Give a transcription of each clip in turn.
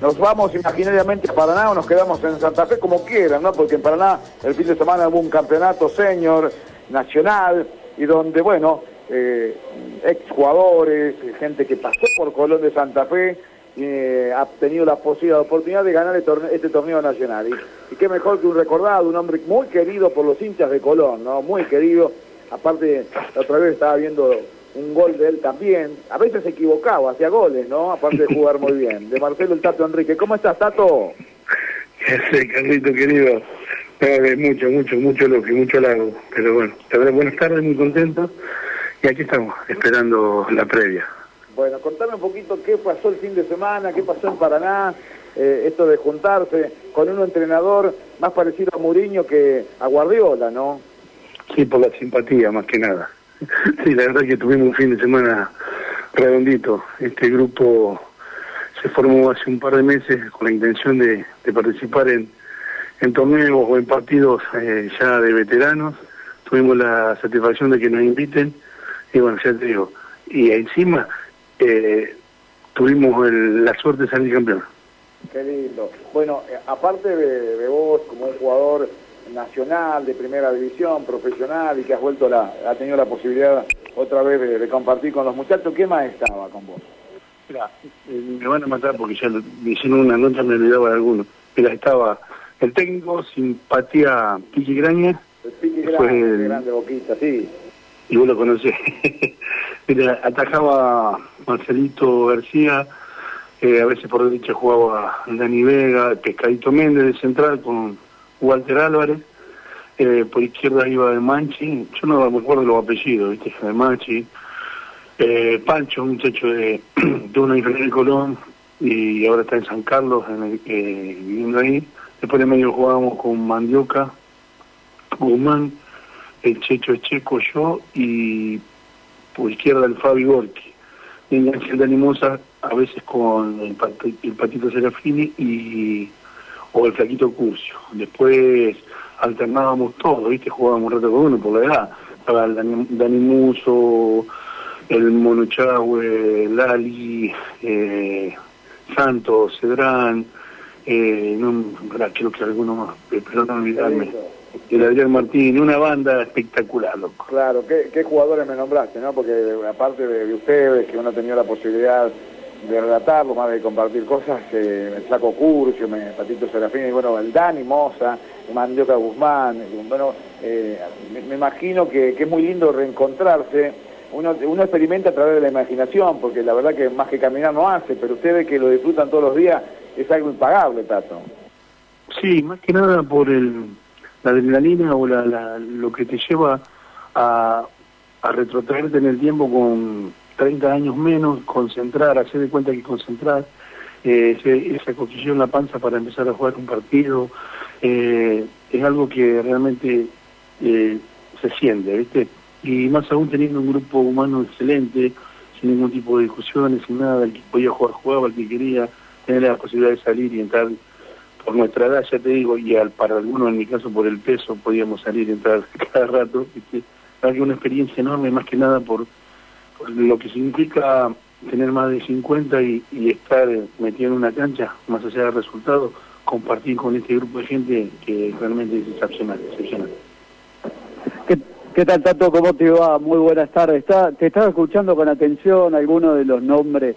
Nos vamos imaginariamente a Paraná o nos quedamos en Santa Fe como quieran, ¿no? Porque en Paraná el fin de semana hubo un campeonato senior, nacional, y donde, bueno, eh, exjugadores, gente que pasó por Colón de Santa Fe, eh, ha tenido la posibilidad, la oportunidad de ganar este torneo nacional. Y, y, qué mejor que un recordado, un hombre muy querido por los hinchas de Colón, ¿no? Muy querido. Aparte, otra vez estaba viendo un gol de él también. A veces se equivocaba, hacía goles, ¿no? Aparte de jugar muy bien. De Marcelo el Tato Enrique. ¿Cómo estás, Tato? Sí, Carlito querido. mucho, mucho, mucho lo que mucho hago. Pero bueno, te buenas tardes, muy contento. Y aquí estamos, esperando la previa. Bueno, contame un poquito qué pasó el fin de semana, qué pasó en Paraná, eh, esto de juntarse con un entrenador más parecido a Muriño que a Guardiola, ¿no? Sí, por la simpatía, más que nada. Sí, la verdad que tuvimos un fin de semana redondito. Este grupo se formó hace un par de meses con la intención de, participar en, torneos o en partidos eh, ya de veteranos. Tuvimos la satisfacción de que nos inviten y bueno, ya te digo, y encima eh, tuvimos la suerte de salir campeón. Qué lindo. Bueno, eh, aparte de vos como un jugador nacional, de primera división, profesional y que has vuelto la, ha tenido la posibilidad otra vez de, compartir con los muchachos. ¿Qué más estaba con vos? Mira, eh, me van a matar porque ya hicieron una nota, me olvidaba de alguno. Mira, estaba el técnico, simpatía Piqui Graña. El Piqui Graña, el... grande boquita, sí. Y vos lo conocés. Mira, atajaba Marcelito García, eh, a veces por derecha jugaba Dani Vega, Pescadito Méndez de central con Walter Álvarez, eh, por izquierda iba de Manchi, yo no me acuerdo los apellidos, ¿viste? de Manchi, eh, Pancho, un muchacho de, de una ingeniería de Colón, y ahora está en San Carlos, en eh, viviendo ahí. Después de medio jugábamos con Mandioca, Guzmán, el Checho Checo, yo, y por izquierda el Fabi Gorki. En Ángel de Animosa, a veces con el, el Patito Serafini y o el flaquito Curcio. Después alternábamos todo, ¿viste? Jugábamos un rato con uno por la edad. Estaba el Dani, Muso, el Mono Lali, eh, Santos, Cedrán, eh, no, creo que alguno más, pero no olvidarme. El Adrián Martín, una banda espectacular, loco. Claro, ¿qué, qué jugadores me nombraste, no? Porque aparte de ustedes, que uno ha tenido la posibilidad de relatarlo, más de compartir cosas, eh, me saco Curcio, me, Patito Serafín, y bueno, el Dani Moza, Mandioca Guzmán, bueno, eh, me, imagino que, es muy lindo reencontrarse, uno, uno experimenta a través de la imaginación, porque la verdad que más que caminar no hace, pero ustedes que lo disfrutan todos los días, es algo impagable, Tato. Sí, más que nada por el, la adrenalina o la, lo que te lleva a, a retrotraerte en el tiempo con 30 años menos, concentrar, hacer de cuenta que concentrar, eh, esa construcción en la panza para empezar a jugar un partido, eh, es algo que realmente eh, se siente, ¿viste? Y más aún teniendo un grupo humano excelente, sin ningún tipo de discusiones, sin nada, el que podía jugar jugaba, el que quería tener la posibilidad de salir y entrar por nuestra edad, ya te digo, y al, para algunos, en mi caso por el peso, podíamos salir y entrar cada rato, ¿viste? Una experiencia enorme, más que nada por lo que significa tener más de 50 y, estar metido en una cancha, más allá del resultado, compartir con este grupo de gente que realmente es excepcional. excepcional. ¿Qué, tal, Tato? ¿Cómo te va? Muy buenas tardes. te estaba escuchando con atención algunos de los nombres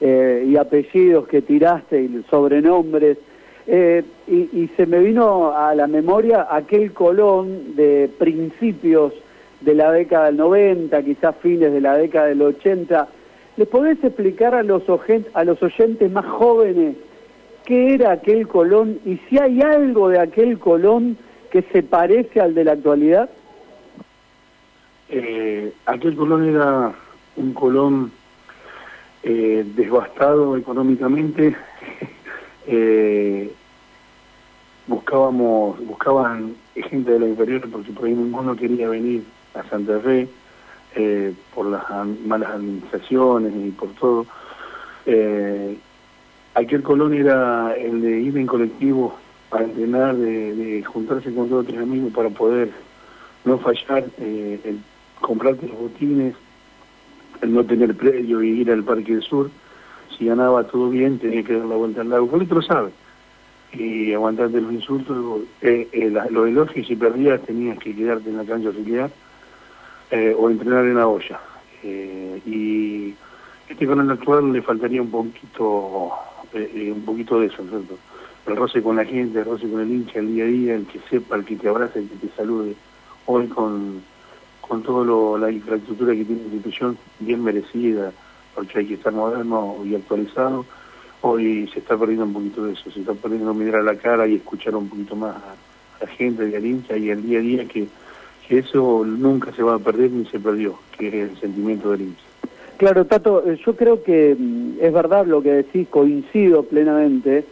eh, y apellidos que tiraste y sobrenombres. Eh, y, y se me vino a la memoria aquel Colón de principios de la década del 90, quizás fines de la década del 80. ¿Le podés explicar a los, a los oyentes más jóvenes qué era aquel Colón y si hay algo de aquel Colón que se parece al de la actualidad? Eh, aquel Colón era un Colón eh, económicamente. eh, buscábamos, buscaban gente de la inferior porque por ahí ninguno quería venir a Santa Fe eh, por las malas administraciones y por todo. Eh, aquel Colón era el de ir en colectivo a entrenar, de, juntarse con dos o tres amigos para poder no fallar, eh, el comprarte los botines, el no tener predio y ir al Parque del Sur. si ganaba todo bien tenía que dar la vuelta al lago, Colito lo sabe, y aguantarte los insultos, eh, eh, los elogios, si perdías tenías que quedarte en la cancha auxiliar eh, o entrenar en la olla. Eh, y este canal actual le faltaría un poquito, un poquito de eso, ¿cierto? el roce con la gente, el roce con el hincha, el día a día, el que sepa, el que te abraza, el que te salude. Hoy con, con toda la infraestructura que tiene la institución, bien merecida, porque hay que estar moderno y actualizado, hoy se está perdiendo un poquito de eso, se está perdiendo mirar a la cara y escuchar un poquito más a, la gente, al hincha y el día a día, que, que eso nunca se va a perder ni se perdió, que es el sentimiento del hincha. Claro, Tato, eh, yo creo que mm, es verdad lo que decís, coincido plenamente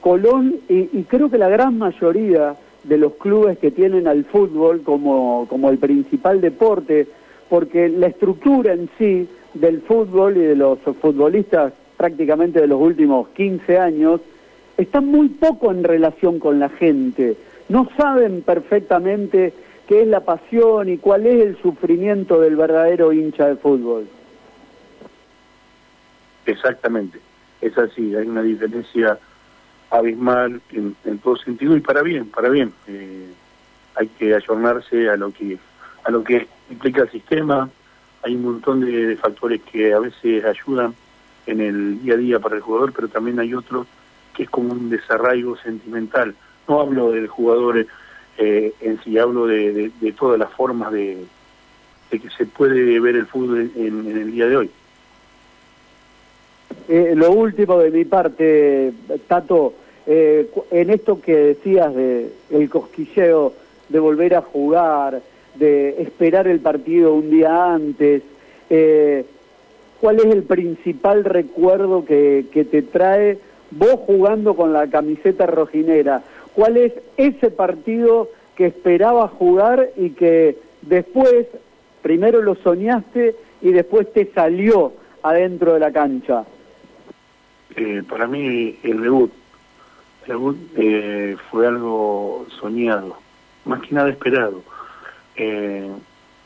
Colón, y, creo que la gran mayoría de los clubes que tienen al fútbol como, como el principal deporte, porque la estructura en sí del fútbol y de los futbolistas prácticamente de los últimos 15 años, está muy poco en relación con la gente. No saben perfectamente qué es la pasión y cuál es el sufrimiento del verdadero hincha de fútbol. Exactamente, es así, hay una diferencia abismal en, todo sentido y para bien, para bien. Eh, hay que ayornarse a lo que a lo que implica el sistema. Hay un montón de, factores que a veces ayudan en el día a día para el jugador, pero también hay otros que es como un desarraigo sentimental. No hablo del jugador eh, en sí, hablo de, todas las formas de, que se puede ver el fútbol en, el día de hoy. Eh, lo último de mi parte, Tato, eh, en esto que decías de el cosquilleo de volver a jugar, de esperar el partido un día antes, eh, ¿cuál es el principal recuerdo que, que te trae vos jugando con la camiseta rojinera? ¿Cuál es ese partido que esperabas jugar y que después, primero lo soñaste y después te salió adentro de la cancha? Eh, para mí el debut, eh, fue algo soñado, más que nada esperado. Eh,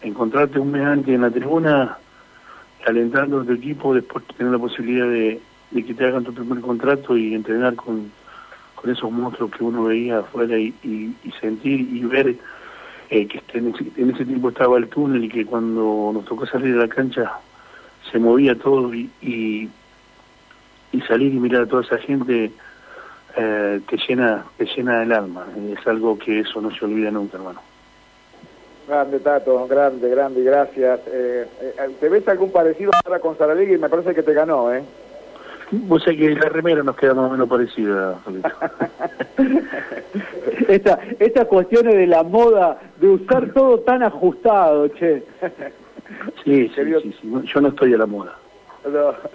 encontrarte un mes en la tribuna, alentando a tu equipo, después tener la posibilidad de, que te hagan tu primer contrato y entrenar con, con esos monstruos que uno veía afuera y, sentir y ver eh, que en ese, en ese, tiempo estaba el túnel y que cuando nos tocó salir de la cancha se movía todo y, y, salir y mirar a toda esa gente eh, te llena te llena el alma. Es algo que eso no se olvida nunca, hermano. Grande, Tato, grande, grande, gracias. Eh, ¿Te ves algún parecido ahora con y Me parece que te ganó, ¿eh? Vos sabés que la remera nos queda más o menos parecida, esta, estas cuestiones de la moda, de usar todo tan ajustado, che. Sí, sí, sí, sí, yo no estoy a la moda.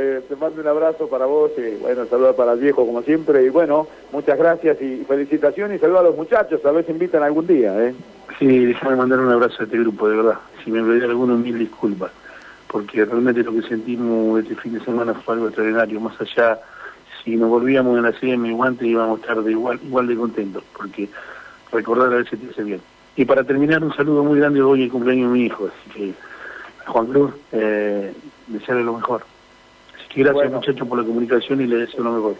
Eh, te mando un abrazo para vos y bueno, saludos para el viejo como siempre y bueno, muchas gracias y felicitaciones y saludos a los muchachos, a ver si invitan algún día, ¿eh? Sí, déjame mandar un abrazo a este grupo, de verdad. Si me olvidé alguno, mil disculpas, porque realmente lo que sentimos este fin de semana fue algo extraordinario, más allá, si nos volvíamos en la serie mi guante íbamos a estar de igual, igual de contentos, porque recordar a veces te hace bien. Y para terminar, un saludo muy grande hoy el cumpleaños de mi hijo, así que Juan Cruz, eh, desearle lo mejor. Así que gracias muchachos por la comunicación y le deseo lo mejor.